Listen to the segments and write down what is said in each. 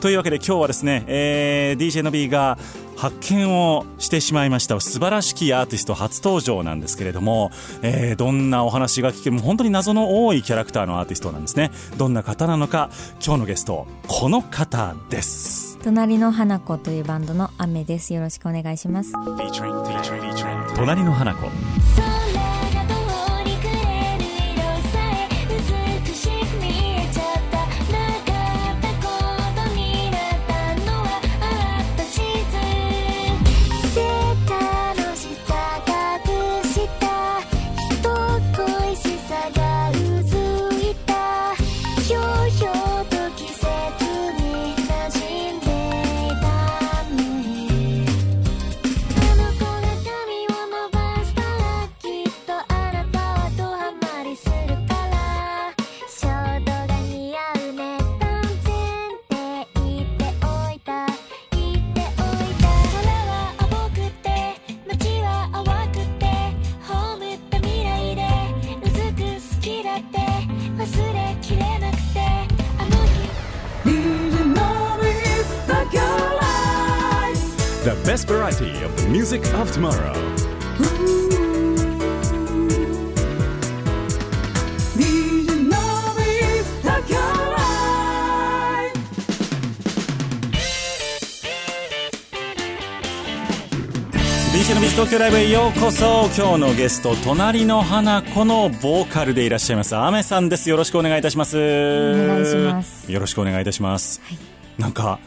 というわけで今日はですね、えー、DJ の B が発見をしてしまいました。素晴らしきアーティスト初登場なんですけれども、えー、どんなお話が聞ける本当に謎の多いキャラクターのアーティストなんですね。どんな方なのか今日のゲストこの方です。隣の花子というバンドの雨です。よろしくお願いします。隣の花子ライブへようこそ今日のゲスト隣の花子のボーカルでいらっしゃいます。アメさんです。よろしくお願いいたします。お願いします。よろしくお願いいたします、はい、なんか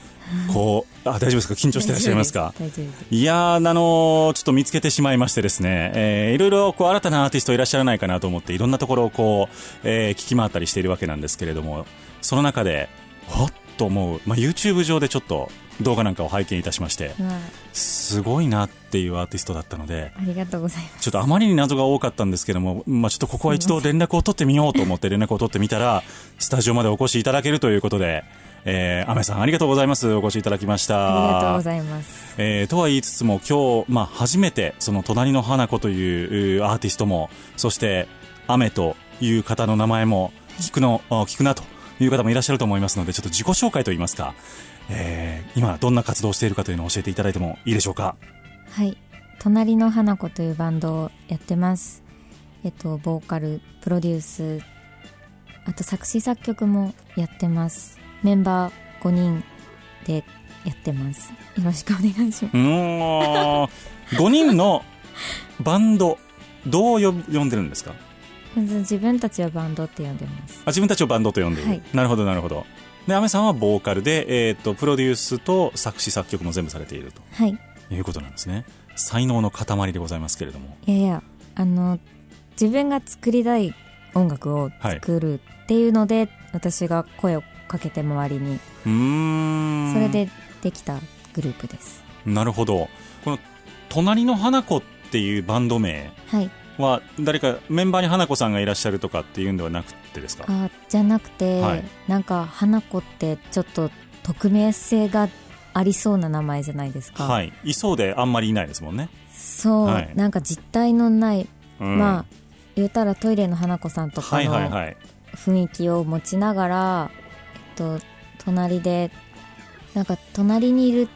こうあ大丈夫ですか？緊張していらっしゃいますか？いやあのちょっと見つけてしまいましてですね、えー、いろいろこう新たなアーティストいらっしゃらないかなと思っていろんなところをこう、えー、聞き回ったりしているわけなんですけれどもその中でほっと思う、まあ、YouTube 上でちょっと動画なんかを拝見いたしまして、すごいなっていうアーティストだったのでありがとうございます。ちょっとあまりに謎が多かったんですけども、まあ、ちょっとここは一度連絡を取ってみようと思って 連絡を取ってみたらスタジオまでお越しいただけるということで。えー、アメさんありがとうございます。お越しいただきました。ありがとうございます、えー、とは言いつつも今日、まあ、初めてその隣の花子というアーティストもそして雨という方の名前も聞くの聞くなという方もいらっしゃると思いますのでちょっと自己紹介といいますかえー、今どんな活動をしているかというのを教えていただいてもいいでしょうか？はい。隣の花子というバンドをやってます。えっとボーカルプロデュースあと作詞作曲もやってます。メンバー5人でやってます。よろしくお願いします。5人のバンドどう呼んでるんですか？自分たちはバンドって呼んでます。あ自分たちをバンドと呼んでいる、はい、なるほどなるほどで、アメさんはボーカルで、えっ、ー、と、プロデュースと作詞作曲も全部されていると。はい。いうことなんですね。才能の塊でございますけれども。いやいや、あの、自分が作りたい音楽を作るっていうので、はい、私が声をかけて周りに。うん。それでできたグループです。なるほど。この、隣の花子っていうバンド名。はい。は誰かメンバーに花子さんがいらっしゃるとかっていうんではなくてですか？あじゃなくて、はい、なんか花子ってちょっと匿名性がありそうな名前じゃないですか。はい。いそうであんまりいないですもんね。そう、はい、なんか実体のない、うん、まあ言うたらトイレの花子さんとかの雰囲気を持ちながら、えっと、隣でなんか隣にいる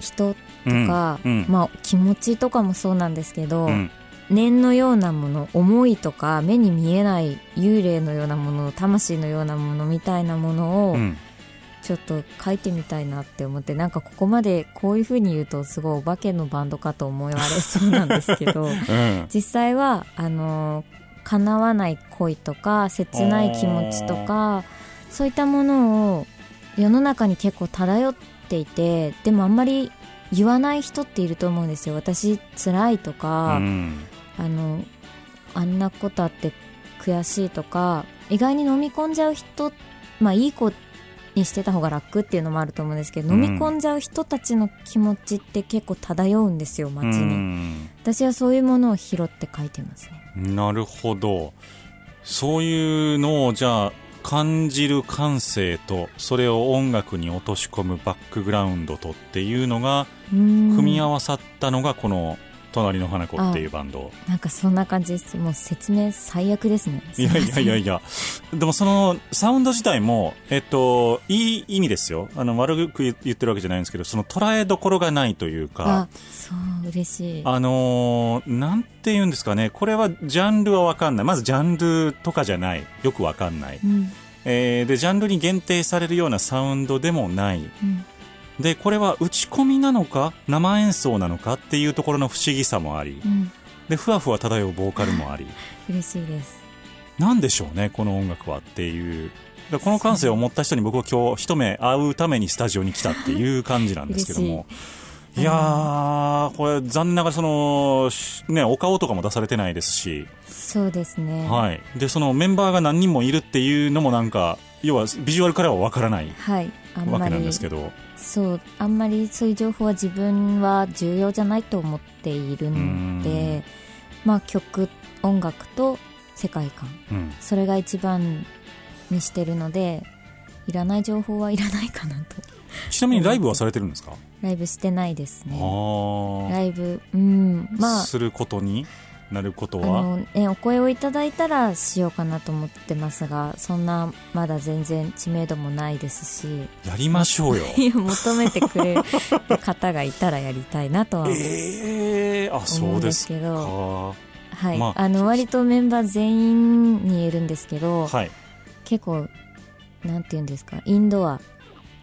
人とか、うん。うん、まあ、気持ちとかもそうなんですけど、うん、念のようなもの思いとか目に見えない幽霊のようなもの魂のようなものみたいなものを、うん、ちょっと書いてみたいなって思ってなんかここまでこういうふうに言うとすごいお化けのバンドかと思われそうなんですけど、うん、実際はあの叶わない恋とか切ない気持ちとかそういったものを世の中に結構漂っていてでもあんまり言わない人っていると思うんですよ。私辛いとか、うん、あのあんなことあって悔しいとか意外に飲み込んじゃう人まあいい子にしてた方が楽っていうのもあると思うんですけど、うん、飲み込んじゃう人たちの気持ちって結構漂うんですよ街に、うん、私はそういうものを拾って書いてますね。なるほど。そういうのをじゃあ感じる感性とそれを音楽に落とし込むバックグラウンドとっていうのが組み合わさったのがこの隣の花子っていうバンド。なんかそんな感じです。もう説明最悪ですね。いやいやいやいや。でもそのサウンド自体もえっといい意味ですよ。あの悪く言ってるわけじゃないんですけどその捉えどころがないというか。そう嬉しい。あのなんて言うんですかね。これはジャンルは分かんない。まずジャンルとかじゃない。よく分かんない、うん、えー、でジャンルに限定されるようなサウンドでもない、うんでこれは打ち込みなのか生演奏なのかっていうところの不思議さもあり、うん、でふわふわ漂うボーカルもあり。嬉しいです。なんでしょうねこの音楽はっていう。この感性を持った人に僕は今日一目会うためにスタジオに来たっていう感じなんですけども。い。やー、これ残念ながらその、ね、お顔とかも出されてないですし。そうですね、はい、でそのメンバーが何人もいるっていうのもなんか要はビジュアルからは分からない、はい、わけなんですけどそうあんまりそういう情報は自分は重要じゃないと思っているのでまあ曲音楽と世界観、うん、それが一番にしてるのでいらない情報はいらないかなと。ちなみにライブはされてるんですか？ライブしてないですね。ライブうん。まあすることに？なることは？あの、ね、お声をいただいたらしようかなと思ってますがそんなまだ全然知名度もないですし。やりましょうよ。求めてくれる方がいたらやりたいなとは 思うんですけど、はい、まあ、あの割とメンバー全員に言えるんですけど、はい、結構なんて言うんですかインドア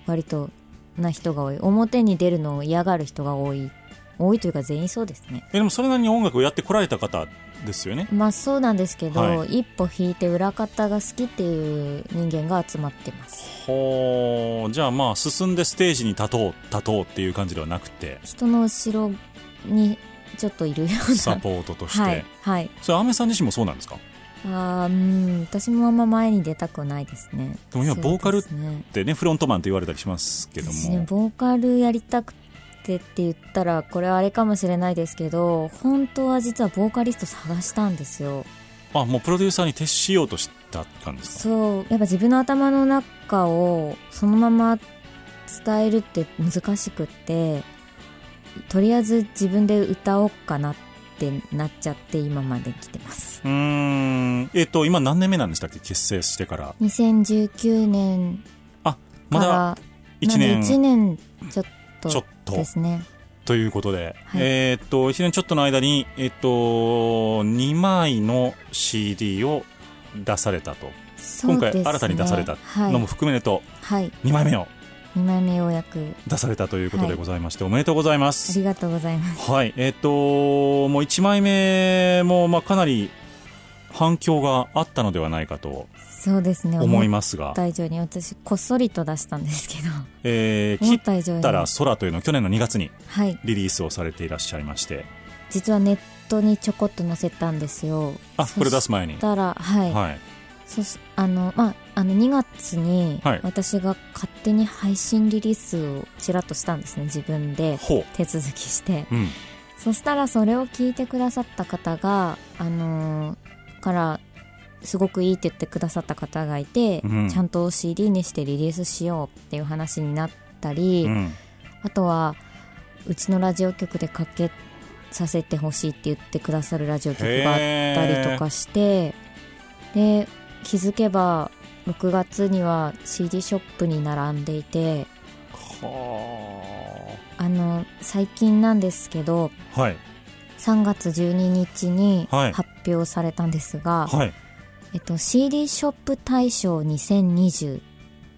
割とな人が多い。表に出るのを嫌がる人が多い多いというか全員そうですね。えでもそれなりに音楽をやってこられた方ですよね。まあそうなんですけど、はい、一歩引いて裏方が好きっていう人間が集まってます。ほうじゃあまあ進んでステージに立とう立とうっていう感じではなくて。人の後ろにちょっといるような。サポートとして。はい、はい、それアメさん自身もそうなんですか？あうん私もあんま前に出たくないですね。でも今ボーカルってね、ね、フロントマンと言われたりしますけども、ね、ボーカルやりたくてって言ったらこれはあれかもしれないですけど本当は実はボーカリスト探したんですよ。あもうプロデューサーに徹しようとした感じですか？そう。やっぱ自分の頭の中をそのまま伝えるって難しくってとりあえず自分で歌おうかなってなっちゃって今まで来てます。うん。えっ、ー、と今何年目なんでしたっけ？結成してから。2019年あまだ1年。1年ちょっととですね。ということで、はい、えっと1年ちょっとの間に、えー、っと2枚の CD を出されたと、ね、今回新たに出されたのも含めると、はい、2枚目を2枚目ようやく出されたということでございまして、はい、おめでとうございます。ありがとうございます。はい。えっ、ともう1枚目もまあかなり反響があったのではないかとそうですね。思いますが。大以に私こっそりと出したんですけど「えー、切ったら空」というのを去年の2月にリリースをされていらっしゃいまして、はい、実はネットにちょこっと載せたんですよ。あこれ出す前に。たらはい、はい、そあのまああの2月に私が勝手に配信リリースをちらっとしたんですね。自分で手続きして、うん、そしたらそれを聞いてくださった方があのー、からすごくいいって言ってくださった方がいて、うん、ちゃんと CD にしてリリースしようっていう話になったり、うん、あとはうちのラジオ局でかけさせてほしいって言ってくださるラジオ局があったりとかしてで気づけば6月には CD ショップに並んでいてあ。の最近なんですけど、はい、3月12日に発表されたんですが、はい、えっと、CD ショップ大賞2020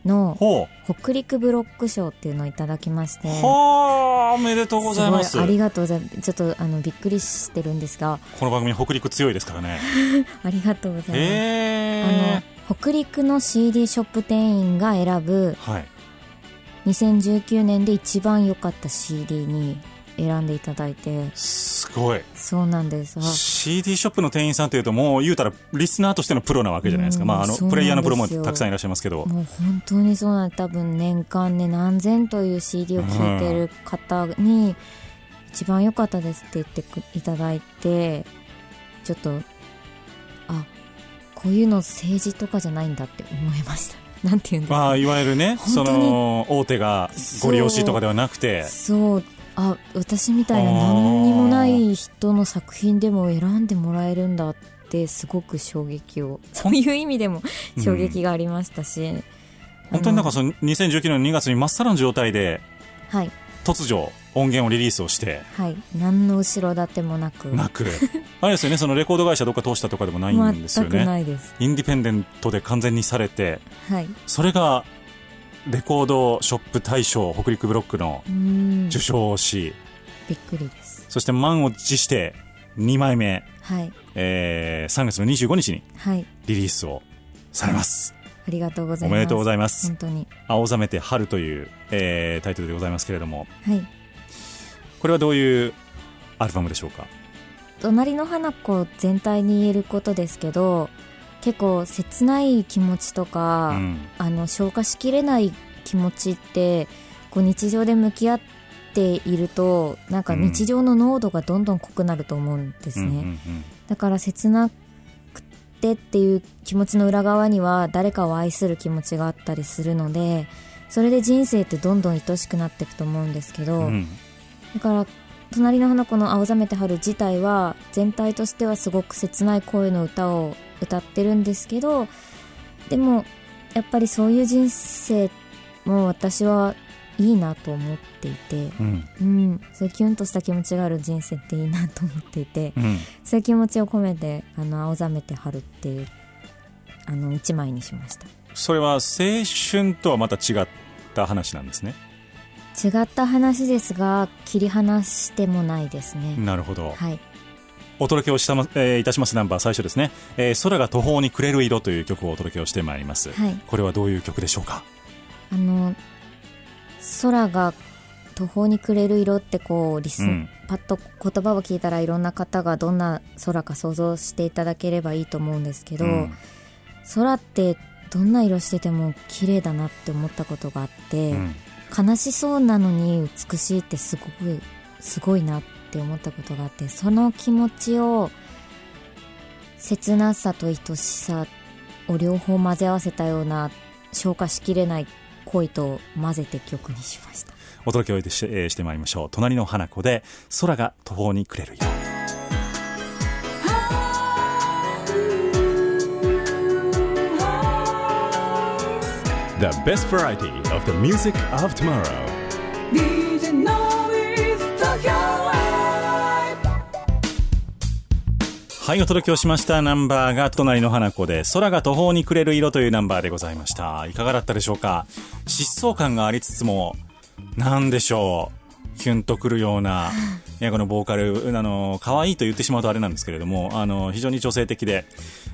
の北陸ブロック賞っていうのをいただきまして。はあおめでとうございます。ありがとうございます。ちょっとあのびっくりしてるんですが。この番組北陸強いですからね。ありがとうございます、え。ー、あの北陸の CD ショップ店員が選ぶ、はい、2019年で一番良かった CD に選んでいただいて。すごい。そうなんです。CD ショップの店員さんというともう言うたらリスナーとしてのプロなわけじゃないですか、まあ、あのプレイヤーのプロもたくさんいらっしゃいますけど。もう本当にそうなん多分年間ね何千という CD を聴いてる方に、一番良かったですって言っていただいてちょっとあこういうの政治とかじゃないんだって思いました。なんていうんですか、まあ、いわゆるねその大手がご利用しとかではなくて。そうあ私みたいな何にもない人の作品でも選んでもらえるんだってすごく衝撃を。そういう意味でも衝撃がありましたし、うん、本当になんかその2019年の2月にまっさらの状態で、はい、突如音源をリリースをして、はい、何の後ろ盾もなく。なく。あれですよね。そのレコード会社どっか通したとかでもないんですよね。全くないです。インディペンデントで完全にされて、はい、それがレコードショップ大賞北陸ブロックの受賞をしびっくりです。そして満を持して2枚目、はい。えー、3月の25日にリリースをされます、はい、ありがとうございます。おめでとうございます。本当に。青ざめて春という、えー、タイトルでございますけれども、はい、これはどういうアルバムでしょうか？隣の花子全体に言えることですけど結構切ない気持ちとか、うん、あの消化しきれない気持ちってこう日常で向き合っているとなんか日常の濃度がどんどん濃くなると思うんですね、だから切なくてっていう気持ちの裏側には誰かを愛する気持ちがあったりするのでそれで人生ってどんどん愛しくなっていくと思うんですけど、うん、だから隣の花子の青ざめて春自体は全体としてはすごく切ない声の歌を歌ってるんですけどでもやっぱりそういう人生も私はいいなと思っていて、うん、うん、そういうキュンとした気持ちがある人生っていいなと思っていて、うん、そういう気持ちを込めて「あの青ざめて春」っていうあの一枚にしました。それは青春とはまた違った話なんですね違った話ですが切り離してもないですね。なるほど、はい、お届けをした、えー、いたしますナンバー最初ですね、えー、空が途方に暮れる色という曲をお届けをしてまいります、はい、これはどういう曲でしょうか？あの空が途方に暮れる色ってこうリス、うん、パッと言葉を聞いたらいろんな方がどんな空か想像していただければいいと思うんですけど、うん、空ってどんな色してても綺麗だなって思ったことがあって、うん悲しそうなのに美しいってすごくすごいなって思ったことがあってその気持ちを切なさと愛しさを両方混ぜ合わせたような消化しきれない恋と混ぜて曲にしました。お届けをしてえ,、してまいりましょう。隣の花子で空が途方に暮れるよ The best variety of the music of tomorrow. はい、お届けをしましたナンバーが隣の花子で空が途方に暮れる色というナンバーでございました。いかがだったでしょうか？疾走感がありつつも、なんでしょう？キュンとくるような、いやこのボーカル、あの、可愛いと言ってしまうとあれなんですけれども、あの、非常に女性的で、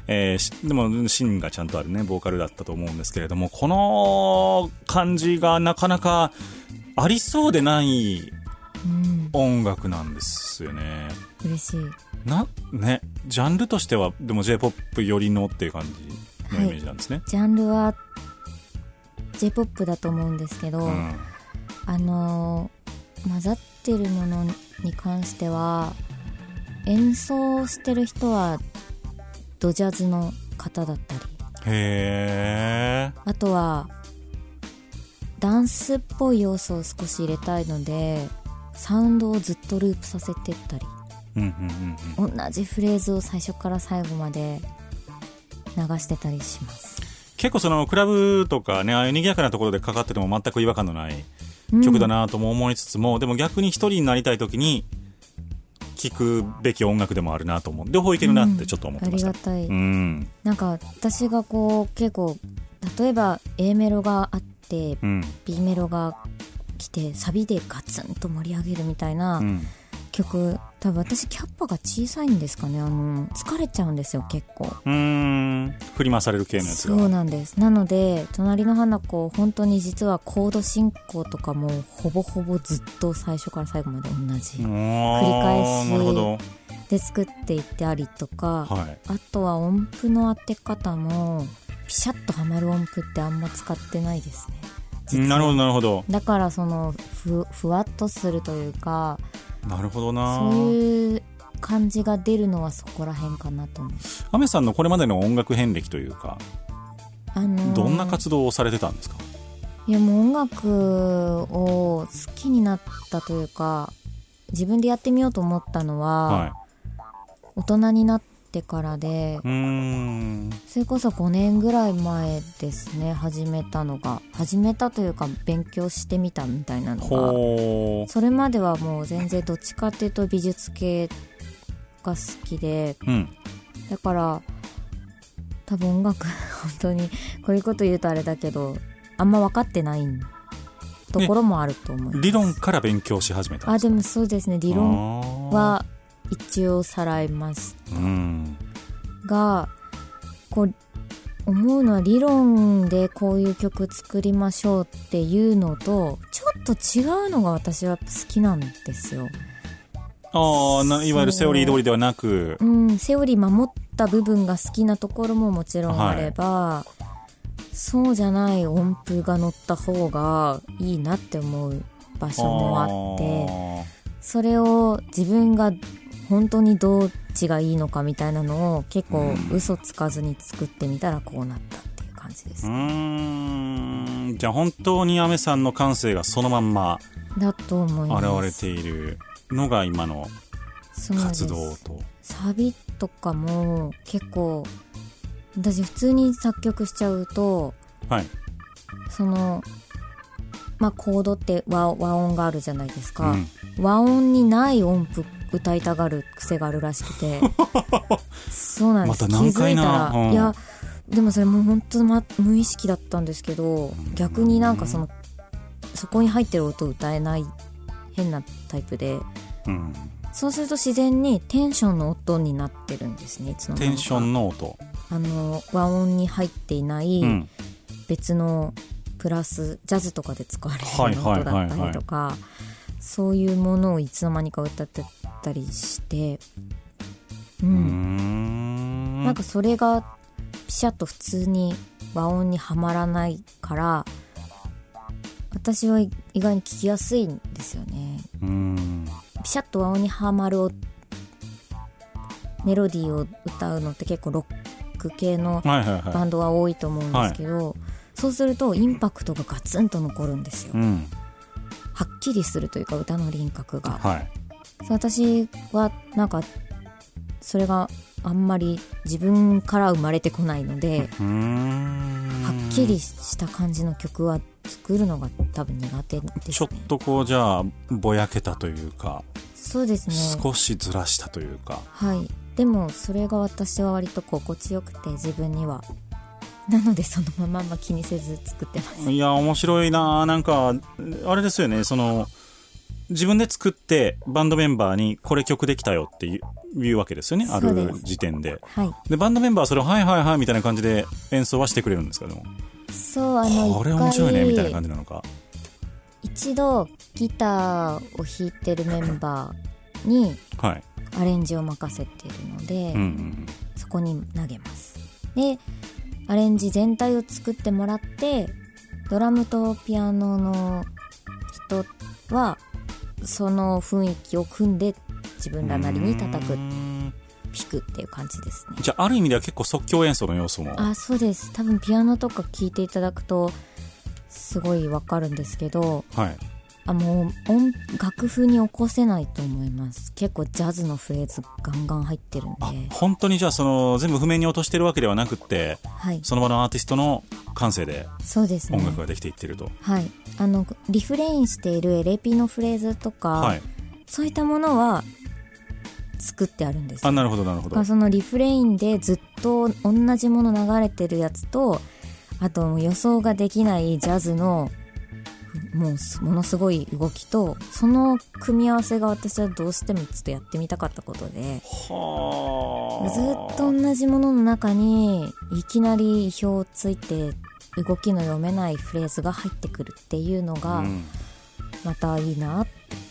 えー、でも芯がちゃんとあるね、ボーカルだったと思うんですけれども、この感じがなかなかありそうでない音楽なんですよね。うん、嬉しい。な、ね、ジャンルとしては、でも J-POP 寄りのっていう感じのイメージなんですね。はい、ジャンルは J-POP だと思うんですけど、うん、あのー混ざってるものに関しては演奏してる人はドジャズの方だったり。へえ。あとはダンスっぽい要素を少し入れたいのでサウンドをずっとループさせてったり、うんうんうん、同じフレーズを最初から最後まで流してたりします。結構そのクラブとかねああいう賑やかなところでかかってても全く違和感のない曲だなとも思いつつも、うん、でも逆に一人になりたい時に聴くべき音楽でもあるなと思う。両方いけるなってちょっと思ってました、うん、ありがたい、うん、なんか私がこう結構例えば A メロがあって、うん、B メロが来てサビでガツンと盛り上げるみたいな曲、多分私キャッパが小さいんですかね。あの疲れちゃうんですよ結構。うん。振り回される系のやつが。そうなんです。なので隣の花子本当に実はコード進行とかもほぼほぼずっと最初から最後まで同じ。繰り返しで作っていったりとか、はい、あとは音符の当て方もピシャッとはまる音符ってあんま使ってないですね。なるほどなるほど。だからそのふふわっとするというかなるほどな。そういう感じが出るのはそこら辺かなと思う。アメさんのこれまでの音楽遍歴というか、あのー、どんな活動をされてたんですか？いやもう音楽を好きになったというか自分でやってみようと思ったのは、はい、大人になってからで。それこそ5年ぐらい前ですね始めたのが。始めたというか勉強してみたみたいなのが。それまではもう全然どっちかっていうと美術系が好きで、うん、だから多分音楽 本当にこういうこと言うとあれだけどあんま分かってないところもあると思います、理論から勉強し始めたあでもそうですね。理論は一応さらいます、うん、がこう思うのは理論でこういう曲作りましょうっていうのとちょっと違うのが私は好きなんですよ。ああいわゆるセオリー通りではなく、うん、セオリー守った部分が好きなところももちろんあれば、はい、そうじゃない音符が乗った方がいいなって思う場所もあってそれを自分が本当にどっちがいいのかみたいなのを結構嘘つかずに作ってみたらこうなったっていう感じです、うん。じゃあ本当にアメさんの感性がそのまんまだと思います。現れているのが今の活動と。サビとかも結構私普通に作曲しちゃうと、はい、そのまあコードって和和音があるじゃないですか、うん、和音にない音符歌いたがる癖があるらしくて。そうなんです、ま、気づいたら、うん、いやでもそれもう本当、ま、無意識だったんですけど逆になんかそのそこに入ってる音歌えない変なタイプで、うん、そうすると自然にテンションの音になってるんですねいつのテンションの音。あの和音に入っていない別のプラスジャズとかで使われる音だったりとかそういうものをいつの間にか歌ってったりしてうん。なんかそれがピシャッと普通に和音にはまらないから私は意外に聞きやすいんですよね。ピシャッと和音にはまるメロディーを歌うのって結構ロック系のバンドは多いと思うんですけど、そうするとインパクトがガツンと残るんですよ、うん、はっきりするというか歌の輪郭が、はい、私はなんかそれがあんまり自分から生まれてこないのではっきりした感じの曲は作るのが多分苦手です、ね、ちょっとこうじゃあぼやけたというかそうですね。少しずらしたというか。はい。でもそれが私は割と心地よくて自分には。なのでそのまま気にせず作ってます。いや面白いななんかあれですよね。その自分で作ってバンドメンバーにこれ曲できたよっていうわけですよねある時点で、はい、でバンドメンバーはそれをはいはいはいみたいな感じで演奏はしてくれるんですかでも。そうあのこれ面白いねみたいな感じなのか。一度ギターを弾いてるメンバーにアレンジを任せてるので、うんうん、そこに投げます。でアレンジ全体を作ってもらってドラムとピアノの人はその雰囲気を組んで自分らなりに叩く弾くっていう感じですね。じゃあある意味では結構即興演奏の要素も。あそうです。多分ピアノとか聴いていただくとすごいわかるんですけど、はい、あもう音楽風に起こせないと思います。結構ジャズのフレーズガンガン入ってるんで。本当にじゃあその全部譜面に落としてるわけではなくて、はい、その場のアーティストの感性で音楽ができていってると、はい。あのリフレインしている LP のフレーズとか、はい、そういったものは作ってあるんですあなるほどなるほど。そのリフレインでずっと同じもの流れてるやつとあと予想ができないジャズのもうものすごい動きとその組み合わせが私はどうしてもちょっとやってみたかったことでずっと同じものの中にいきなり意表をついて動きの読めないフレーズが入ってくるっていうのが、またいいなって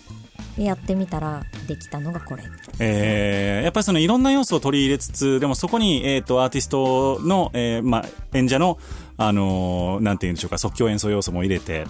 やってみたらできたのがこれ。えー、やっぱりそのいろんな要素を取り入れつつ、でもそこに、えっ、ー、と、アーティストの、えー、まあ、演者の、あのー、なんていうんでしょうか、即興演奏要素も入れて、はい、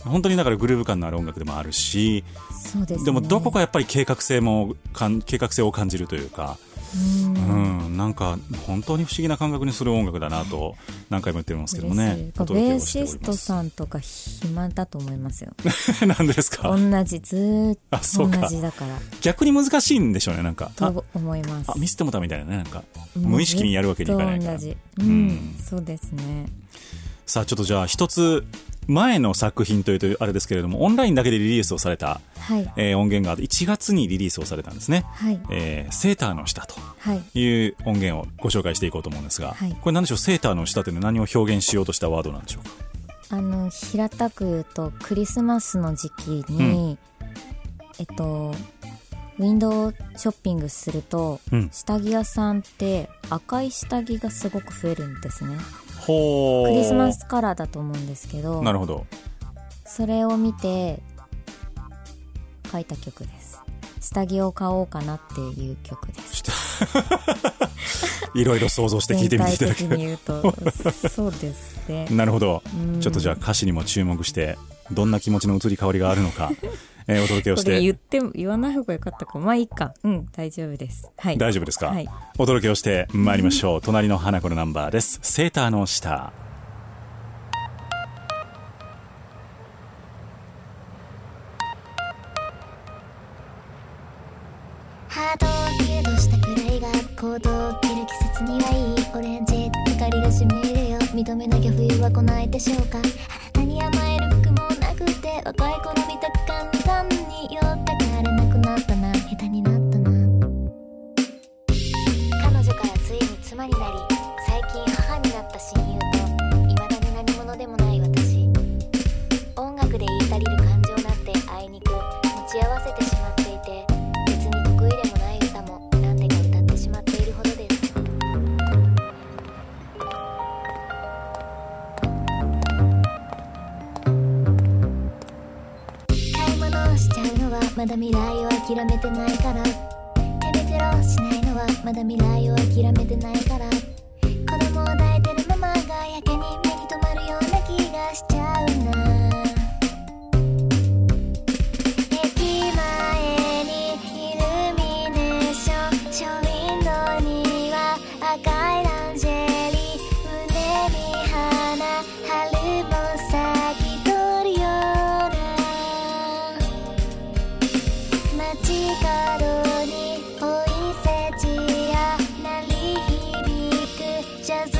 本当にだからグルーヴ感のある音楽でもあるし、そうです、ね、でもどこかやっぱり計画性もかん、計画性を感じるというか、うん。なんか本当に不思議な感覚にする音楽だなと何回も言ってますけどもね。ベーシストさんとか暇だと思いますよ。何ですか？同じ。ずっと同じだから。逆に難しいんでしょうねなんか。と思います。あミスってもたみたいなねなんか。無意識にやるわけにいかないから。同じ、うん、うん、そうですね。さあちょっとじゃあ一つ前の作品というとあれですけれどもオンラインだけでリリースをされた、はい、えー、音源が1月にリリースをされたんですね、はい。えー、セーターの下という音源をご紹介していこうと思うんですが、はい、これ何でしょう？セーターの下というのは何を表現しようとしたワードなんでしょうか？あの平たく言うとクリスマスの時期に、うん、えっとウィンドウショッピングすると、うん、下着屋さんって赤い下着がすごく増えるんですねクリスマスカラーだと思うんですけどなるほど。それを見て書いた曲です。下着を買おうかなっていう曲です。いろいろ想像して聞いてみていただける言うとそうですね。なるほど。ちょっとじゃあ歌詞にも注目してどんな気持ちの移り変わりがあるのかえー、お届けをして。言っても、言わない方がよかったか。まあいいか。うん、大丈夫です。はい。大丈夫ですか？はい。お届けをして参りましょう。隣の花子のナンバーです。セーターの下。ハートをキュートしたくらいがコートを着る季節にはいいオレンジ光がしみるよ認めなきゃ冬は来ないでしょうかあなたに甘える服もなくて若い頃見たついになり最近母になった親友と未だに何者でもない私。音楽で言い足りる感情なんてあいにく持ち合わせてしまっていて別に得意でもない歌も何でか歌ってしまっているほどです。買い物をしちゃうのはまだ未来を諦めてないから。まだ未来を諦めてないから。子供を抱いてるママがやけに目に留まるような気がして。く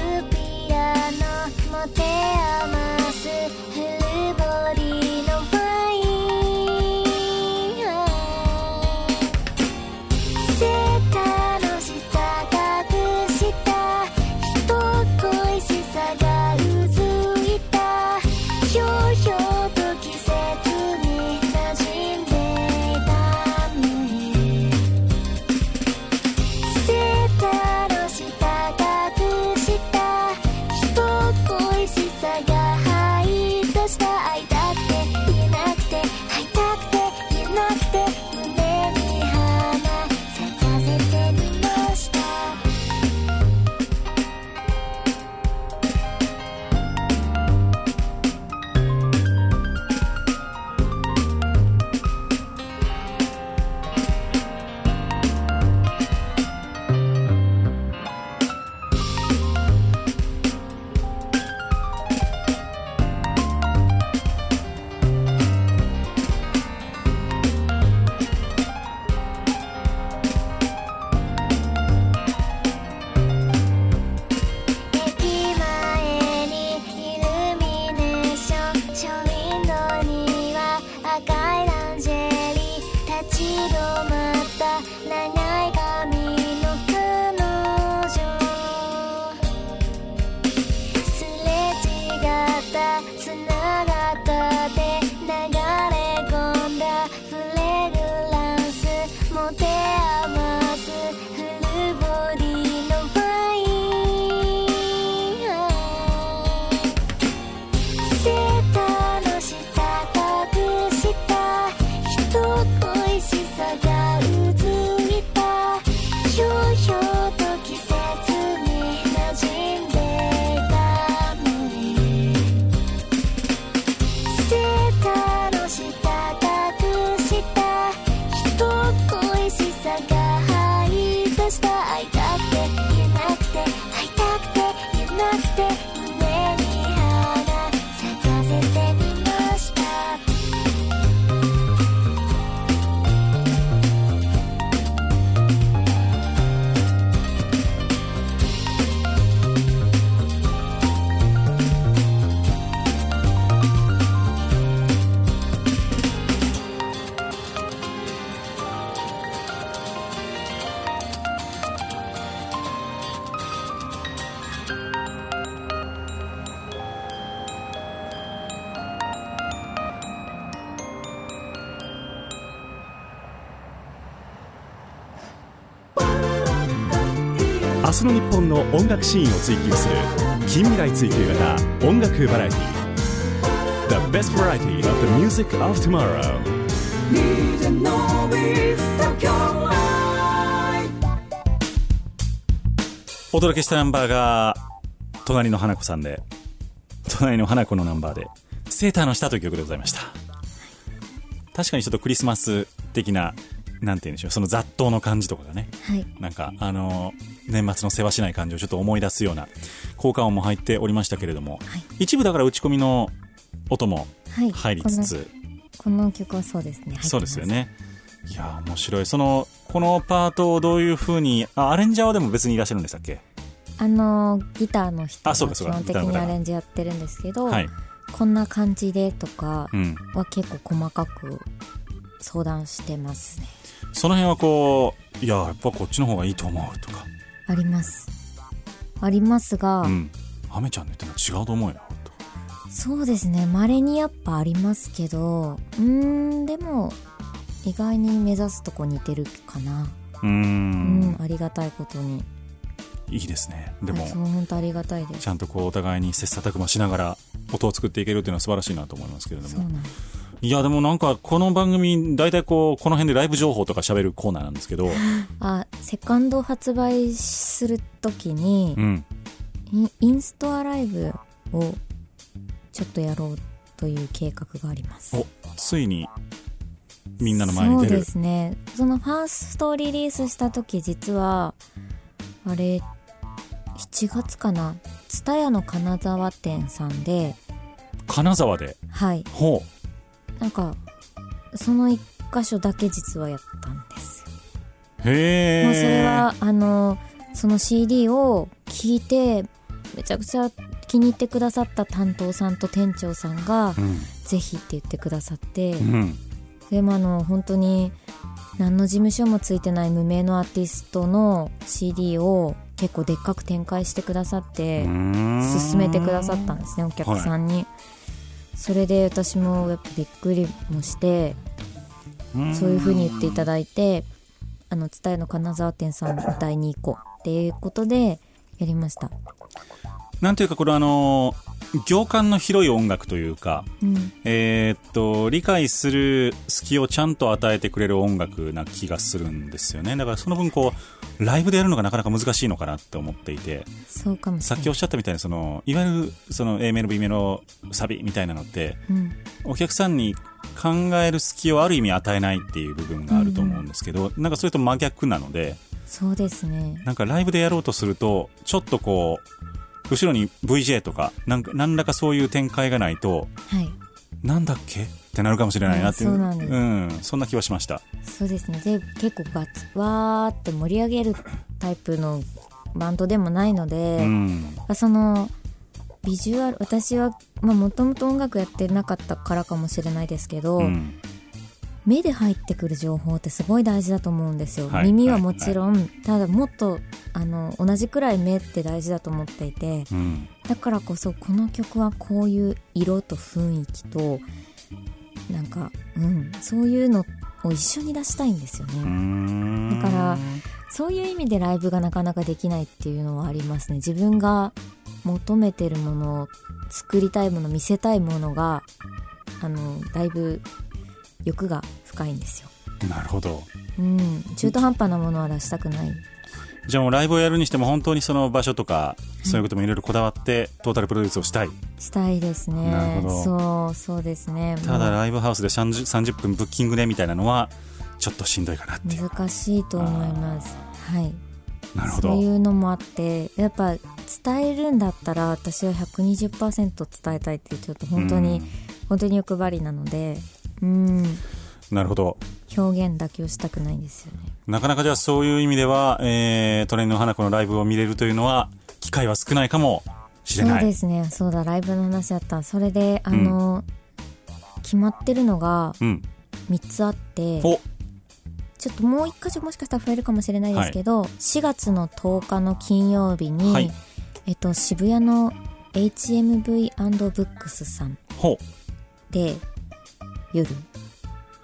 ジェリー立ち止まった長い髪明日の日本の音楽シーンを追求する近未来追求型音楽バラエティ。The best variety of the music of tomorrow. お届けしたナンバーが隣の花子さんで隣の花子のナンバーでセーターの下という曲でございました。確かにちょっとクリスマス的ななんて言うんでしょうその雑踏の感じとかがね。はい。なんかあの年末の世話しない感じをちょっと思い出すような効果音も入っておりましたけれども、一部だから打ち込みの音もはい。入りつつ、この曲はそうですね。そうですよね。いやー面白い。そのこのパートをどういうふうにあアレンジャーはでも別にいらっしゃるんでしたっけ？あのギターの人が基本的にアレンジやってるんですけど、はい。こんな感じでとかうん。は結構細かく相談してますねその辺はこういややっぱこっちの方がいいと思うとか。あります。ありますが、うん。アメちゃんの言ってるの違うと思うよとか。そうですね。稀にやっぱありますけどうーんでも意外に目指すとこ似てるかな。うん。ん、ありがたいことに。いいですね。でも本当ありがたいですちゃんとこうお互いに切磋琢磨しながら音を作っていけるっていうのは素晴らしいなと思いますけれどもそうなんですいやでもなんかこの番組大体こうこの辺でライブ情報とか喋るコーナーなんですけど あセカンド発売するときにう、ん。インストアライブをちょっとやろうという計画があります。おついにみんなの前に出る。そうですね。そのファーストリリースした時実はあれ7月かな？蔦屋の金沢店さんで。金沢で？はい。ほなんかその1箇所だけ実はやったんですへえもうそれはあのその CD を聴いてめちゃくちゃ気に入ってくださった担当さんと店長さんがうん。ぜひって言ってくださって、うん。でもあの本当に何の事務所もついてない無名のアーティストの CD を結構でっかく展開してくださって勧めてくださったんですねお客さんに、それで私もやっぱびっくりもしてそういう風に言っていただいてあの伝えの金沢店さん歌いに行こうっていうことでやりました。なんていうかこれあの行間の広い音楽というかうん。えーっと理解する隙をちゃんと与えてくれる音楽な気がするんですよね。だからその分こうライブでやるのがなかなか難しいのかなって思っていて。さっきおっしゃったみたいにそのいわゆるその A メロ B メロサビみたいなのってうん。お客さんに考える隙をある意味与えないっていう部分があると思うんですけど、なんかそれと真逆なのでそうですね。なんかライブでやろうとするとちょっとこう後ろに VJ とかなんか何らかそういう展開がないとはい。なんだっけ？ってなるかもしれないなっていう。あそうなんです。ん、そんな気はしました。そうですね。で結構ガツわーって盛り上げるタイプのバンドでもないので、うん。そのビジュアル私はもともと音楽やってなかったからかもしれないですけど、うん目で入ってくる情報ってすごい大事だと思うんですよ、はい。耳はもちろん、ただもっとあの同じくらい目って大事だと思っていてうん。だからこそこの曲はこういう色と雰囲気となんかうんそういうのを一緒に出したいんですよね、うん。だからそういう意味でライブがなかなかできないっていうのはありますね。自分が求めてるもの作りたいもの見せたいものがあのだいぶ欲が深いんですよ。なるほど。うん。中途半端なものは出したくない。じゃあもうライブをやるにしても本当にその場所とかそういうこともいろいろこだわってトータルプロデュースをしたい。したいですね。なるほど。そうそうですね。もただライブハウスで 30, 30分ブッキングでみたいなのはちょっとしんどいかなっていう。う難しいと思います。はい。なるほど。そういうのもあってやっぱ伝えるんだったら私は120%伝えたいっていうちょっと本当に、うん。本当に欲張りなので。うんなるほど。表現だけをしたくないんですよね。なかなかじゃあそういう意味では、えー、トレンド花子のライブを見れるというのは機会は少ないかもしれない。そうですね。そうだライブの話だった。それであの、決まってるのがうん。3つあってお。ちょっともう一箇所もしかしたら増えるかもしれないですけど、4月の10日の金曜日に、はい。えっと、渋谷の HMV&BOOKS さんほで夜。う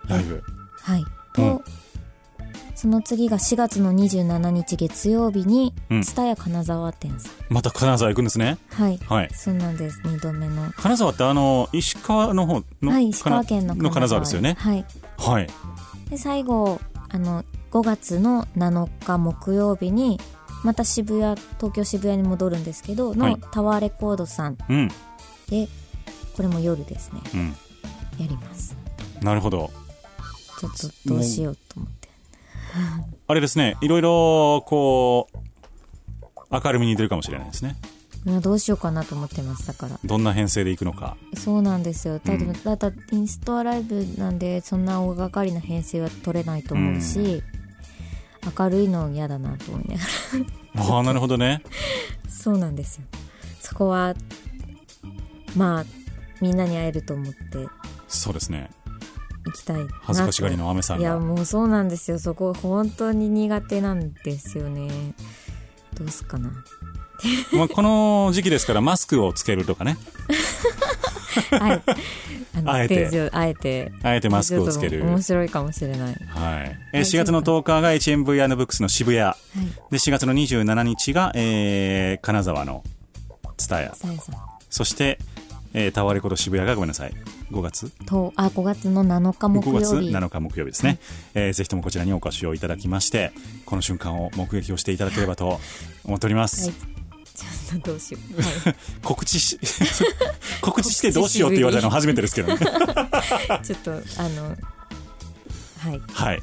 ライブ。はい。と、その次が4月の27日月曜日にうん。蔦屋金沢店さん、また金沢行くんですね。はい。はい。そうなんです。2度目の。金沢ってあの石川の方のはい石川県のの金沢ですよね。はい。はい。で最後あの5月の7日木曜日にまた渋谷東京渋谷に戻るんですけどの、はい。タワーレコードさん。うん。でこれも夜ですね。うん。やります。なるほどちょっとどうしようと思って。あれですねいろいろこう明るみに出るかもしれないですね。どうしようかなと思ってますだから。どんな編成でいくのか。そうなんですよ。ただ,、うんだだインストアライブなんでそんな大掛かりな編成は取れないと思うし、明るいの嫌だなと思いながら。ああなるほどね。そうなんですよ。そこはまあみんなに会えると思って。そうですね。行きたい恥ずかしがりのアメさんが。いやもうそうなんですよ。そこ本当に苦手なんですよね。どうすっかな。まあ、この時期ですからマスクをつけるとかね。はいあえて。あえて。あえてマスクをつける。面白いかもしれない。はい、えー4月の10日が HMV& ブックスの渋谷。はい。で4月の27日が、えー金沢の蔦屋。そして、えータワーレコード渋谷がごめんなさい5月？とあ5月の7日木5月曜日7日木曜日ですね、えーぜひともこちらにお越しをいただきましてこの瞬間を目撃をしていただければと思っております、はい。ちょっとどうしよう、はい、告知し 告知してどうしようって言われたの初めてですけどね。ちょっとあのはい。はい。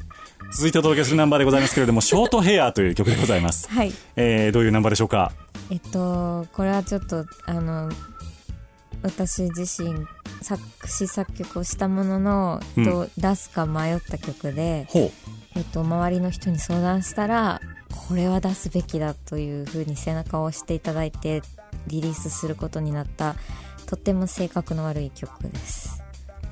続いてお届けするナンバーでございますけれども「ショートヘア」という曲でございます、はい。えーどういうナンバーでしょうか？えっとこれはちょっとあの私自身作詞作曲をしたものの、うん。どう出すか迷った曲で、えっと、周りの人に相談したらこれは出すべきだというふうに背中を押していただいてリリースすることになったとっても性格の悪い曲です。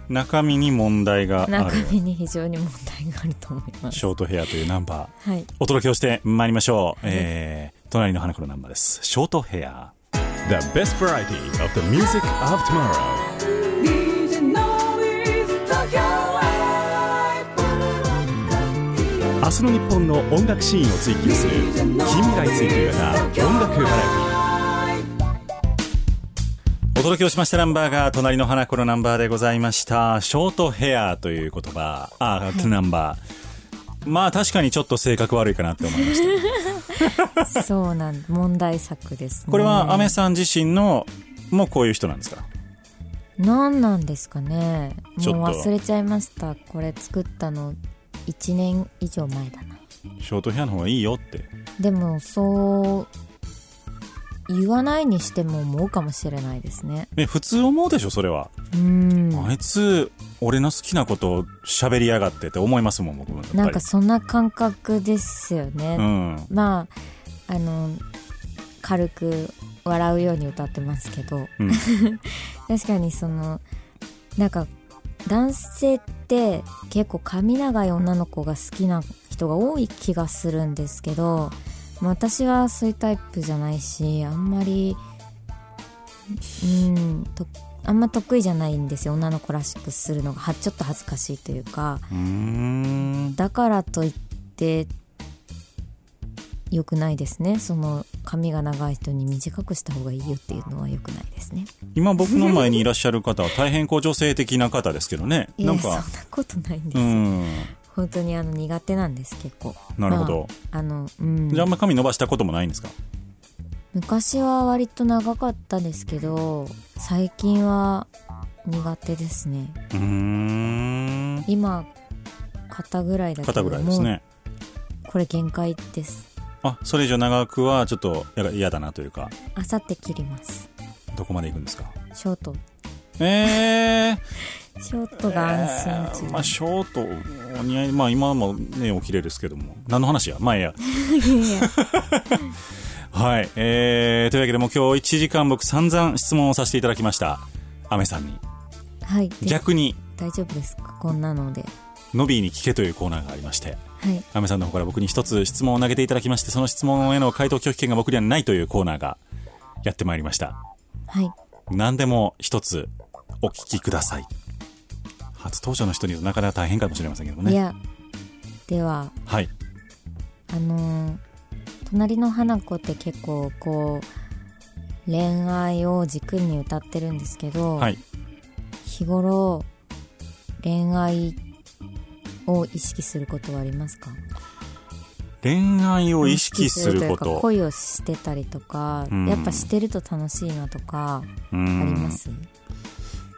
中身に問題があ中る身に非常に問題があると思います。ショートヘアというナンバー。はい。お届けをしてまいりましょう、えー、隣の花子のナンバーです。ショートヘア The best variety of the music of tomorrow. 明日の日本の音楽シーンを追求する近未来追求型音楽バラエお届けをしました。ナンバーが隣の花子のナンバーでございました。ショートヘアという言葉。あ、ナンバーまあ確かにちょっと性格悪いかなって思いました。そうなん問題作ですね。これはアメさん自身のもうこういう人なんですか？何なんですかね。もう忘れちゃいました。これ作ったの1年以上前だな。ショートヘアの方がいいよって。でもそう言わないにしても思うかもしれないですね。え普通思うでしょそれは、うん。あいつ俺の好きなことを喋りやがってって思いますもん僕もなんかそんな感覚ですよね、うん。まああの軽く笑うように歌ってますけど。うん。確かにそのなんか男性って結構髪長い女の子が好きな人が多い気がするんですけどまあ私はそういうタイプじゃないしあんまりうんとあんま得意じゃないんですよ。女の子らしくするのがはちょっと恥ずかしいというか。だからといって良くないですね。その髪が長い人に短くした方がいいよっていうのは良くないですね。今僕の前にいらっしゃる方は大変こう女性的な方ですけどね。いやそんななんかことないんです本当にあの苦手なんです結構。なるほど、まあ、あのうん。じゃああんま髪伸ばしたこともないんですか？昔は割と長かったですけど最近は苦手ですね。うーん。今肩ぐらいだけど肩ぐらいですもねうこれ限界です。あそれ以上長くはちょっと嫌だなというか。あさって切ります。どこまで行くんですか？ショート。ええー、ショートが安心中、えー、まあショートお似合いまあ今もねお綺麗ですけども。何の話や？まあいや。はい、えー、というわけでも今日1時間僕散々質問をさせていただきました。アメさんに。はい。逆に。大丈夫ですか？こんなので。ノビーに聞けというコーナーがありまして。はい、アメさんの方から僕に一つ質問を投げていただきましてその質問への回答拒否権が僕にはないというコーナーがやってまいりました。はい。何でも一つお聞きください初登場の人になかなか大変かもしれませんけどね。いやでははい。あのー、隣の花子って結構こう恋愛を軸に歌ってるんですけど、はい、日頃恋愛を意識することはありますか？恋愛を意識すること。恋をしてたりとか、うん、やっぱしてると楽しいなとかあります？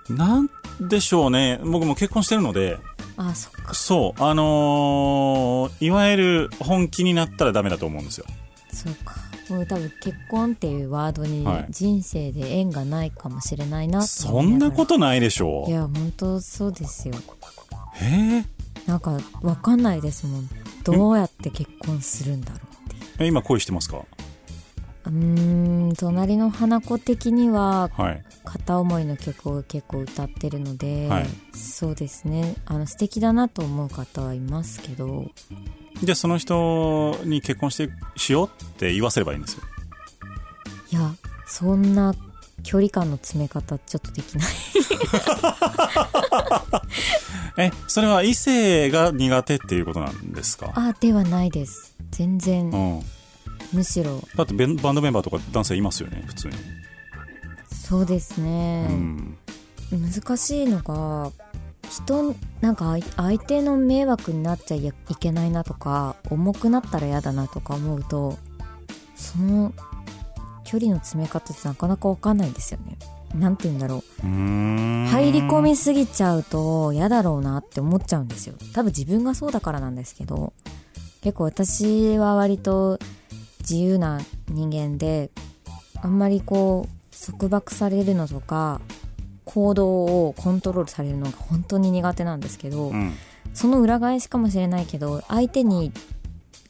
なんでしょうね。僕も結婚してるので。あそっか。そう。あのー、いわゆる本気になったらダメだと思うんですよ。そうか。もう多分結婚っていうワードに人生で縁がないかもしれないな、はい、そんなことないでしょう。いや本当そうですよ。へえなんか分かんないですもん。どうやって結婚するんだろうってえ今恋してますか？うん隣の花子的には、片思いの曲を結構歌ってるので、はい、そうですね。あの素敵だなと思う方はいますけど。じゃあその人に結婚してしようって言わせればいいんですよ。いやそんな距離感の詰め方ちょっとできない。えそれは異性が苦手っていうことなんですか？あではないです。全然、うん、むしろ。だってバンドメンバーとか男性いますよね普通に。そうですね、うん、難しいのが人なんか相手の迷惑になっちゃいけないなとか重くなったら嫌だなとか思うとその距離の詰め方ってなかなか分かんないんですよね。なんて言うんだろう。入り込みすぎちゃうと嫌だろうなって思っちゃうんですよ。多分自分がそうだからなんですけど結構私は割と自由な人間であんまりこう束縛されるのとか行動をコントロールされるのが本当に苦手なんですけど、うん、その裏返しかもしれないけど相手に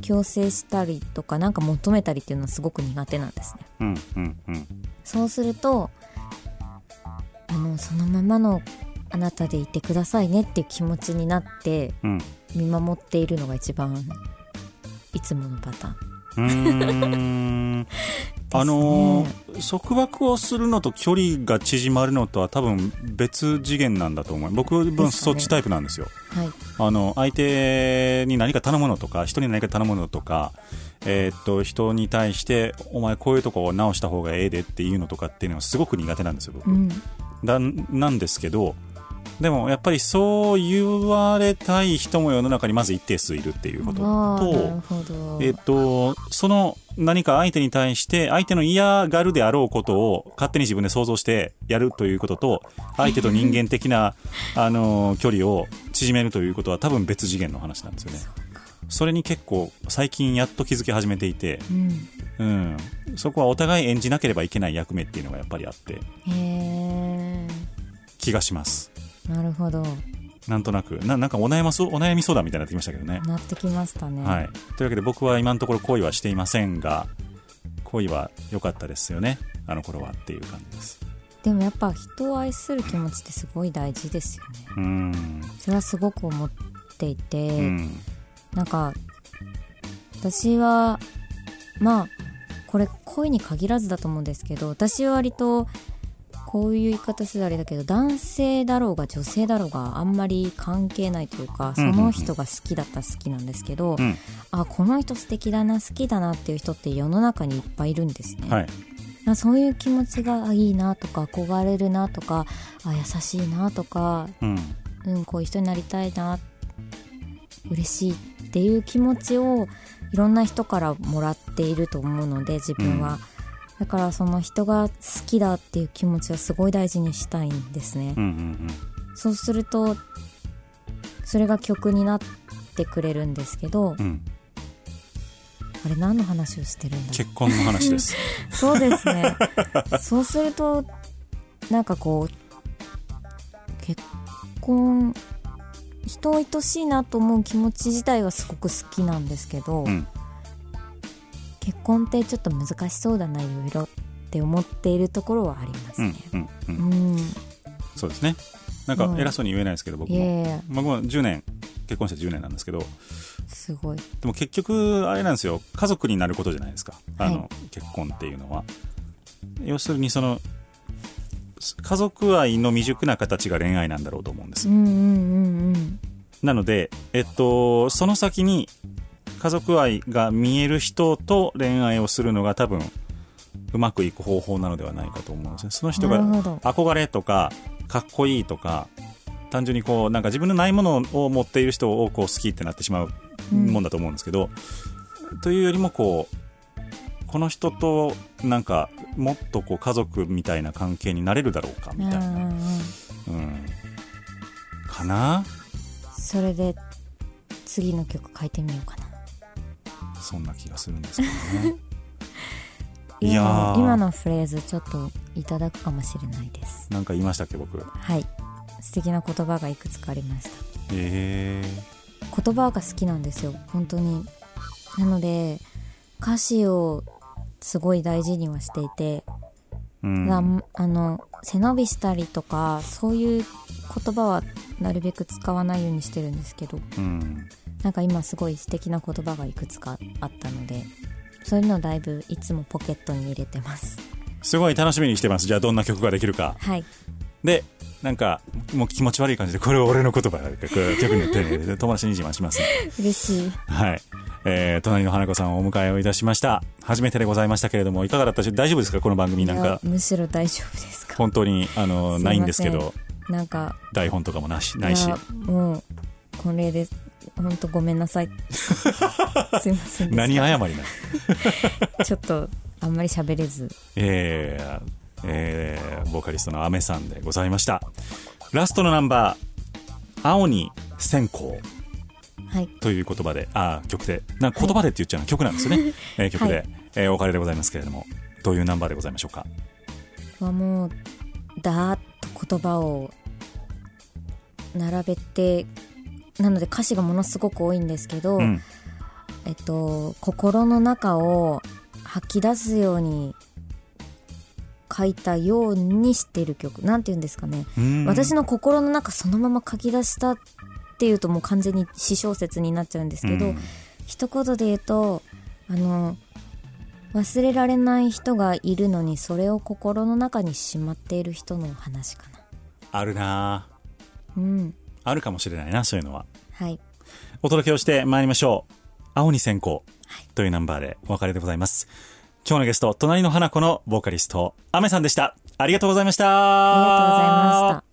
強制したりとか何か求めたりっていうのはすごく苦手なんですね。うんうんうん、そうするとあのそのままのあなたでいてくださいねっていう気持ちになって見守っているのが一番いつものパターン。うん。あの束縛をするのと距離が縮まるのとは多分別次元なんだと思う。僕はそっちタイプなんですよ、はい、あの相手に何か頼むのとか人に何か頼むのとか、えー、っと人に対してお前こういうとこを直した方がええでっていうのとかっていうのはすごく苦手なんですよ僕、うん、だなんですけどでもやっぱりそう言われたい人も世の中にまず一定数いるっていうことと、えっと、その何か相手に対して相手の嫌がるであろうことを勝手に自分で想像してやるということと相手と人間的な あの距離を縮めるということは多分別次元の話なんですよね。それに結構最近やっと気づき始めていて、うん、うん、そこはお互い演じなければいけない役目っていうのがやっぱりあって気がします。なるほど。なんとなく。ななんかお悩まそお悩み相談みたいになってきましたけどね。なってきましたね、はい、というわけで僕は今のところ恋はしていませんが恋は良かったですよね。あの頃はっていう感じです。でもやっぱ人を愛する気持ちってすごい大事ですよね。うん。それはすごく思っていて、うん、なんか私はまあこれ恋に限らずだと思うんですけど私は割とこういう言い方するあれだけど男性だろうが女性だろうがあんまり関係ないというかその人が好きだったら好きなんですけど、うん、あこの人素敵だな好きだなっていう人って世の中にいっぱいいるんですね。はい。そういう気持ちがいいなとか憧れるなとかあ優しいなとか、うん、うん、こういう人になりたいな嬉しいっていう気持ちをいろんな人からもらっていると思うので自分は。うんだからその人が好きだっていう気持ちはすごい大事にしたいんですね、うんうんうん、そうするとそれが曲になってくれるんですけど、うん、あれ何の話をしてるんだ結婚の話です。そうですね。そうするとなんかこう結婚人を愛しいなと思う気持ち自体はすごく好きなんですけど、うん、結婚ってちょっと難しそうだないろいろって思っているところはありますね。うん、うん、そうですね。なんか偉そうに言えないですけど、僕も。僕も10年結婚して10年なんですけど。すごい。でも結局あれなんですよ。家族になることじゃないですか。あの、はい、結婚っていうのは。要するにその家族愛の未熟な形が恋愛なんだろうと思うんです、うんうんうんうん、なのでえっとその先に家族愛が見える人と恋愛をするのが多分うまくいく方法なのではないかと思うんですね。その人が憧れとかかっこいいとか単純にこうなんか自分のないものを持っている人をこう好きってなってしまうもんだと思うんですけど、うん、というよりもこうこの人となんかもっとこう家族みたいな関係になれるだろうかみたいな、うん、うん、かな？それで次の曲書いてみようかなそんな気がするんですけどね。いや今のフレーズちょっといただくかもしれないです。なんか言いましたっけ僕。はい。素敵な言葉がいくつかありました。へえ言葉が好きなんですよ。本当に。なので歌詞をすごい大事にはしていて、うん、あの背伸びしたりとかそういう言葉はなるべく使わないようにしてるんですけど、うん、なんか今すごい素敵な言葉がいくつかあったのでそういうのをだいぶいつもポケットに入れてます。すごい楽しみにしてます。じゃあどんな曲ができるか。はい。でなんかもう気持ち悪い感じでこれは俺の言葉曲によって友達に自慢します、ね、嬉しい。はい。えー、隣の花子さんをお迎えをいたしました。初めてでございましたけれどもいかがだった大丈夫ですか？この番組なんか。むしろ大丈夫ですか？本当にあのないんですけど。なんか台本とかもなしないし。もうこれで本当ごめんなさい。すいません何謝りな ちょっとあんまり喋れず。えー、えー、ボーカリストのアメさんでございました。ラストのナンバー「青に線香」はい、という言葉であ曲で。な言葉でって言っちゃうの、はい、曲なんですよね、えー、曲で、はい、えー、お別れでございますけれども。どういうナンバーでございましょうか？はもうだーっと言葉を並べてなので歌詞がものすごく多いんですけど、うん、えっと心の中を吐き出すように書いたようにしてる曲。なんて言うんですかね。私の心の中そのまま書き出したっていうともう完全に詩小説になっちゃうんですけど、一言で言うとあの忘れられない人がいるのにそれを心の中にしまっている人の話かな。あるな。うんあるかもしれないなそういうのははいお届けをしてまいりましょう青に先行というナンバーでお別れでございます、今日のゲスト、隣の花子のボーカリスト、アメさんでした。ありがとうございました。ありがとうございました。